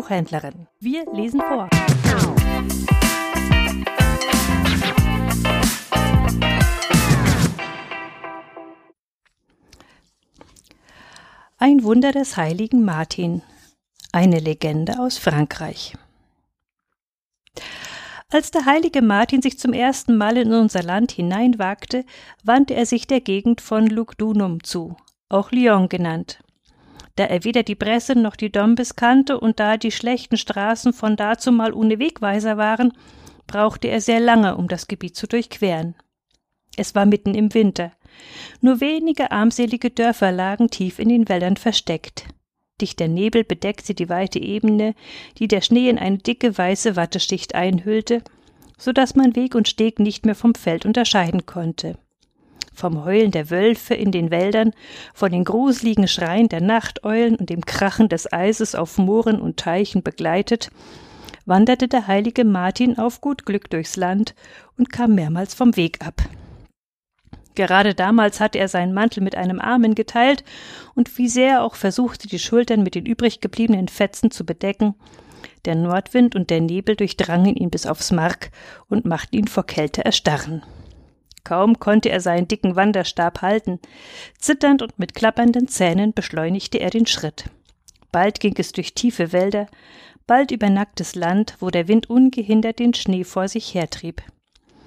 Buchhändlerin. Wir lesen vor. Ein Wunder des heiligen Martin. Eine Legende aus Frankreich. Als der heilige Martin sich zum ersten Mal in unser Land hineinwagte, wandte er sich der Gegend von Lugdunum zu, auch Lyon genannt. Da er weder die Presse noch die Dombes kannte und da die schlechten Straßen von dazumal ohne Wegweiser waren, brauchte er sehr lange, um das Gebiet zu durchqueren. Es war mitten im Winter. Nur wenige armselige Dörfer lagen tief in den Wäldern versteckt. Dichter Nebel bedeckte die weite Ebene, die der Schnee in eine dicke weiße Watteschicht einhüllte, so dass man Weg und Steg nicht mehr vom Feld unterscheiden konnte. Vom Heulen der Wölfe in den Wäldern, von den gruseligen Schreien der Nachteulen und dem Krachen des Eises auf Mooren und Teichen begleitet, wanderte der heilige Martin auf gut Glück durchs Land und kam mehrmals vom Weg ab. Gerade damals hatte er seinen Mantel mit einem Armen geteilt, und wie sehr er auch versuchte, die Schultern mit den übrig gebliebenen Fetzen zu bedecken, der Nordwind und der Nebel durchdrangen ihn bis aufs Mark und machten ihn vor Kälte erstarren. Kaum konnte er seinen dicken Wanderstab halten. Zitternd und mit klappernden Zähnen beschleunigte er den Schritt. Bald ging es durch tiefe Wälder, bald über nacktes Land, wo der Wind ungehindert den Schnee vor sich hertrieb.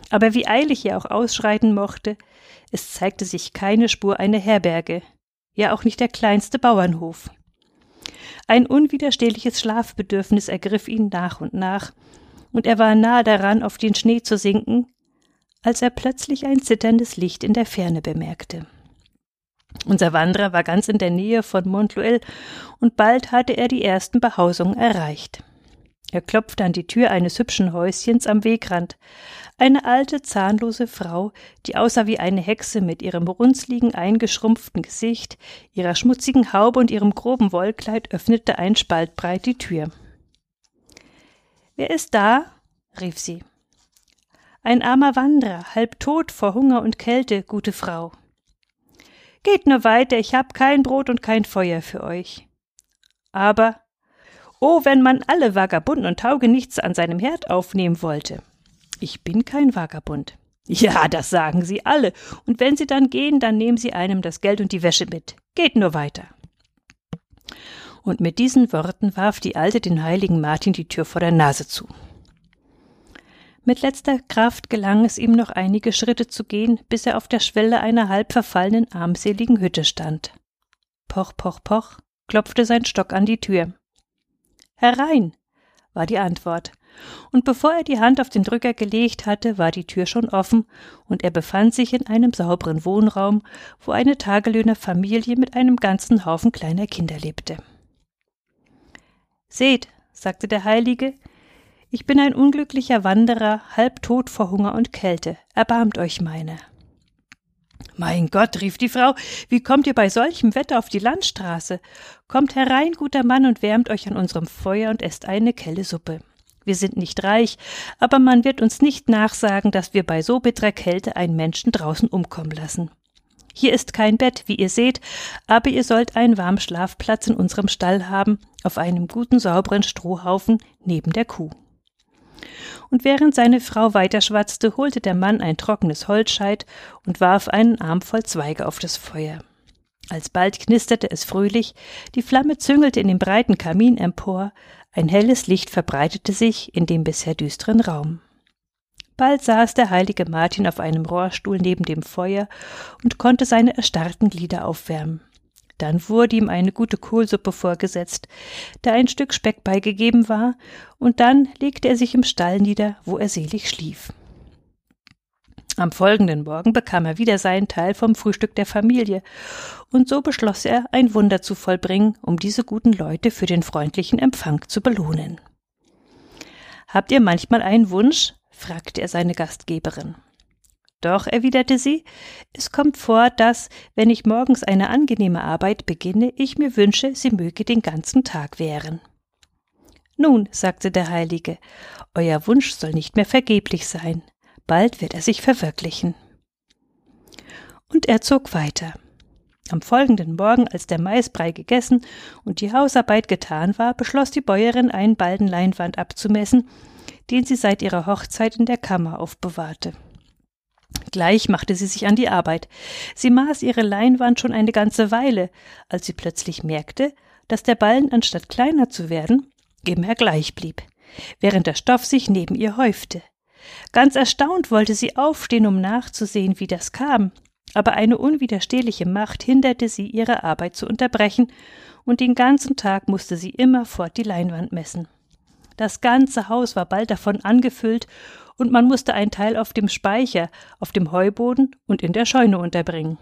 Aber wie eilig er auch ausschreiten mochte, es zeigte sich keine Spur einer Herberge, ja auch nicht der kleinste Bauernhof. Ein unwiderstehliches Schlafbedürfnis ergriff ihn nach und nach, und er war nahe daran, auf den Schnee zu sinken, als er plötzlich ein zitterndes Licht in der Ferne bemerkte. Unser Wanderer war ganz in der Nähe von Montluel, und bald hatte er die ersten Behausungen erreicht. Er klopfte an die Tür eines hübschen Häuschens am Wegrand. Eine alte, zahnlose Frau, die aussah wie eine Hexe mit ihrem runzligen, eingeschrumpften Gesicht, ihrer schmutzigen Haube und ihrem groben Wollkleid, öffnete ein Spalt breit die Tür. Wer ist da? rief sie. Ein armer Wanderer, halb tot vor Hunger und Kälte, gute Frau. Geht nur weiter, ich hab kein Brot und kein Feuer für euch. Aber Oh, wenn man alle Vagabunden und Taugenichts an seinem Herd aufnehmen wollte. Ich bin kein Vagabund. Ja, das sagen sie alle. Und wenn sie dann gehen, dann nehmen sie einem das Geld und die Wäsche mit. Geht nur weiter. Und mit diesen Worten warf die Alte den heiligen Martin die Tür vor der Nase zu. Mit letzter Kraft gelang es ihm noch einige Schritte zu gehen, bis er auf der Schwelle einer halb verfallenen armseligen Hütte stand. Poch, poch, poch, klopfte sein Stock an die Tür. Herein, war die Antwort. Und bevor er die Hand auf den Drücker gelegt hatte, war die Tür schon offen, und er befand sich in einem sauberen Wohnraum, wo eine Tagelöhnerfamilie mit einem ganzen Haufen kleiner Kinder lebte. Seht, sagte der Heilige, ich bin ein unglücklicher Wanderer, halb tot vor Hunger und Kälte. Erbarmt euch meine. Mein Gott, rief die Frau, wie kommt ihr bei solchem Wetter auf die Landstraße? Kommt herein, guter Mann, und wärmt euch an unserem Feuer und esst eine Kelle Suppe. Wir sind nicht reich, aber man wird uns nicht nachsagen, dass wir bei so bitterer Kälte einen Menschen draußen umkommen lassen. Hier ist kein Bett, wie ihr seht, aber ihr sollt einen warmen Schlafplatz in unserem Stall haben, auf einem guten sauberen Strohhaufen neben der Kuh und während seine Frau weiterschwatzte, holte der Mann ein trockenes Holzscheit und warf einen Arm voll Zweige auf das Feuer. Alsbald knisterte es fröhlich, die Flamme züngelte in dem breiten Kamin empor, ein helles Licht verbreitete sich in dem bisher düsteren Raum. Bald saß der heilige Martin auf einem Rohrstuhl neben dem Feuer und konnte seine erstarrten Glieder aufwärmen. Dann wurde ihm eine gute Kohlsuppe vorgesetzt, der ein Stück Speck beigegeben war, und dann legte er sich im Stall nieder, wo er selig schlief. Am folgenden Morgen bekam er wieder seinen Teil vom Frühstück der Familie, und so beschloss er, ein Wunder zu vollbringen, um diese guten Leute für den freundlichen Empfang zu belohnen. Habt ihr manchmal einen Wunsch? fragte er seine Gastgeberin. Doch, erwiderte sie, es kommt vor, dass, wenn ich morgens eine angenehme Arbeit beginne, ich mir wünsche, sie möge den ganzen Tag währen. Nun, sagte der Heilige, euer Wunsch soll nicht mehr vergeblich sein, bald wird er sich verwirklichen. Und er zog weiter. Am folgenden Morgen, als der Maisbrei gegessen und die Hausarbeit getan war, beschloss die Bäuerin, einen Balden Leinwand abzumessen, den sie seit ihrer Hochzeit in der Kammer aufbewahrte. Gleich machte sie sich an die Arbeit. Sie maß ihre Leinwand schon eine ganze Weile, als sie plötzlich merkte, dass der Ballen anstatt kleiner zu werden, immer gleich blieb, während der Stoff sich neben ihr häufte. Ganz erstaunt wollte sie aufstehen, um nachzusehen, wie das kam, aber eine unwiderstehliche Macht hinderte sie, ihre Arbeit zu unterbrechen, und den ganzen Tag musste sie immerfort die Leinwand messen. Das ganze Haus war bald davon angefüllt, und man musste einen Teil auf dem Speicher, auf dem Heuboden und in der Scheune unterbringen.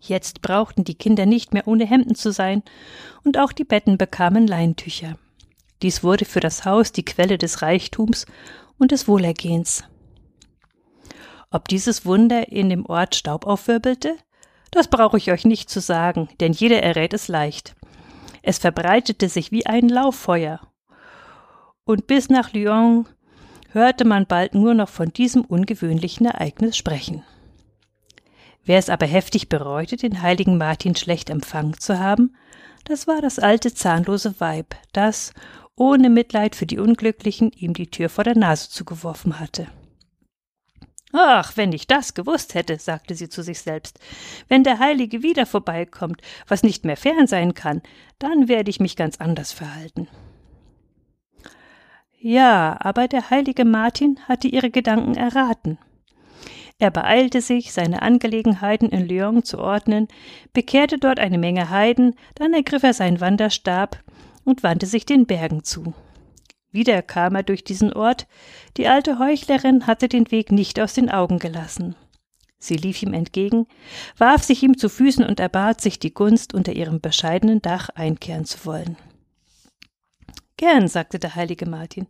Jetzt brauchten die Kinder nicht mehr ohne Hemden zu sein, und auch die Betten bekamen Leintücher. Dies wurde für das Haus die Quelle des Reichtums und des Wohlergehens. Ob dieses Wunder in dem Ort Staub aufwirbelte? Das brauche ich euch nicht zu sagen, denn jeder errät es leicht. Es verbreitete sich wie ein Lauffeuer. Und bis nach Lyon hörte man bald nur noch von diesem ungewöhnlichen Ereignis sprechen. Wer es aber heftig bereute, den heiligen Martin schlecht empfangen zu haben, das war das alte zahnlose Weib, das, ohne Mitleid für die Unglücklichen, ihm die Tür vor der Nase zugeworfen hatte. Ach, wenn ich das gewusst hätte, sagte sie zu sich selbst, wenn der Heilige wieder vorbeikommt, was nicht mehr fern sein kann, dann werde ich mich ganz anders verhalten. Ja, aber der heilige Martin hatte ihre Gedanken erraten. Er beeilte sich, seine Angelegenheiten in Lyon zu ordnen, bekehrte dort eine Menge Heiden, dann ergriff er seinen Wanderstab und wandte sich den Bergen zu. Wieder kam er durch diesen Ort. Die alte Heuchlerin hatte den Weg nicht aus den Augen gelassen. Sie lief ihm entgegen, warf sich ihm zu Füßen und erbat sich die Gunst, unter ihrem bescheidenen Dach einkehren zu wollen. Gern, sagte der heilige Martin,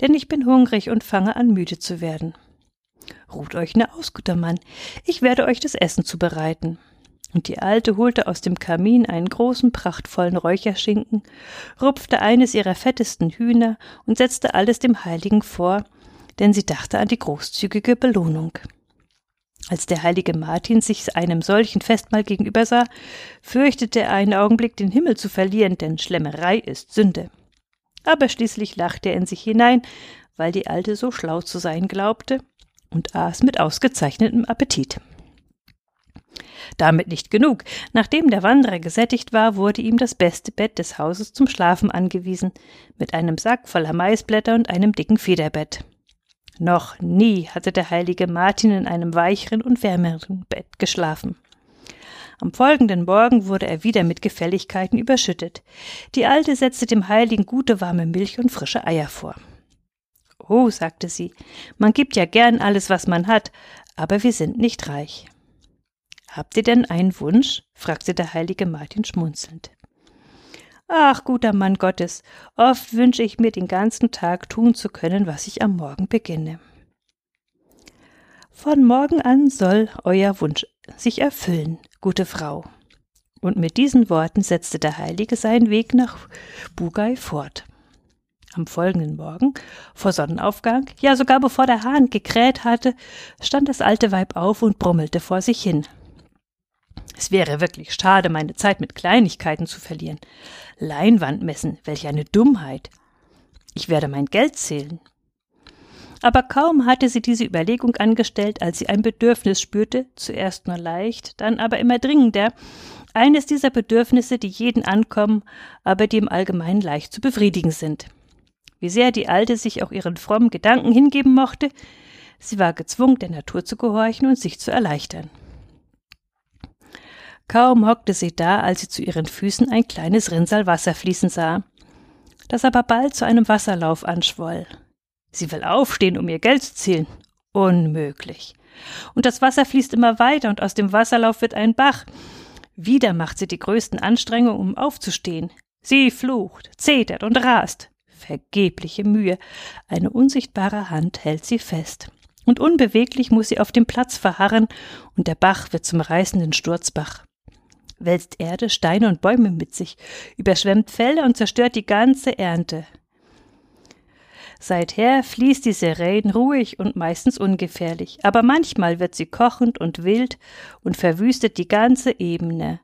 denn ich bin hungrig und fange an müde zu werden. Ruht euch nur aus, guter Mann, ich werde euch das Essen zubereiten und die Alte holte aus dem Kamin einen großen, prachtvollen Räucherschinken, rupfte eines ihrer fettesten Hühner und setzte alles dem Heiligen vor, denn sie dachte an die großzügige Belohnung. Als der heilige Martin sich einem solchen Festmahl gegenübersah, fürchtete er einen Augenblick den Himmel zu verlieren, denn Schlemmerei ist Sünde. Aber schließlich lachte er in sich hinein, weil die Alte so schlau zu sein glaubte, und aß mit ausgezeichnetem Appetit. Damit nicht genug. Nachdem der Wanderer gesättigt war, wurde ihm das beste Bett des Hauses zum Schlafen angewiesen, mit einem Sack voller Maisblätter und einem dicken Federbett. Noch nie hatte der heilige Martin in einem weicheren und wärmeren Bett geschlafen. Am folgenden Morgen wurde er wieder mit Gefälligkeiten überschüttet. Die Alte setzte dem Heiligen gute warme Milch und frische Eier vor. Oh, sagte sie, man gibt ja gern alles, was man hat, aber wir sind nicht reich. Habt ihr denn einen Wunsch? fragte der heilige Martin schmunzelnd. Ach, guter Mann Gottes, oft wünsche ich mir den ganzen Tag tun zu können, was ich am Morgen beginne. Von morgen an soll euer Wunsch sich erfüllen, gute Frau. Und mit diesen Worten setzte der Heilige seinen Weg nach Bugay fort. Am folgenden Morgen, vor Sonnenaufgang, ja sogar bevor der Hahn gekräht hatte, stand das alte Weib auf und brummelte vor sich hin. Es wäre wirklich schade, meine Zeit mit Kleinigkeiten zu verlieren. Leinwand messen, welch eine Dummheit. Ich werde mein Geld zählen. Aber kaum hatte sie diese Überlegung angestellt, als sie ein Bedürfnis spürte, zuerst nur leicht, dann aber immer dringender, eines dieser Bedürfnisse, die jeden ankommen, aber die im Allgemeinen leicht zu befriedigen sind. Wie sehr die Alte sich auch ihren frommen Gedanken hingeben mochte, sie war gezwungen, der Natur zu gehorchen und sich zu erleichtern. Kaum hockte sie da, als sie zu ihren Füßen ein kleines Rinnsal Wasser fließen sah, das aber bald zu einem Wasserlauf anschwoll. Sie will aufstehen, um ihr Geld zu zählen. Unmöglich. Und das Wasser fließt immer weiter und aus dem Wasserlauf wird ein Bach. Wieder macht sie die größten Anstrengungen, um aufzustehen. Sie flucht, zetert und rast. Vergebliche Mühe. Eine unsichtbare Hand hält sie fest. Und unbeweglich muss sie auf dem Platz verharren, und der Bach wird zum reißenden Sturzbach wälzt Erde, Steine und Bäume mit sich, überschwemmt Felder und zerstört die ganze Ernte. Seither fließt die Serein ruhig und meistens ungefährlich, aber manchmal wird sie kochend und wild und verwüstet die ganze Ebene.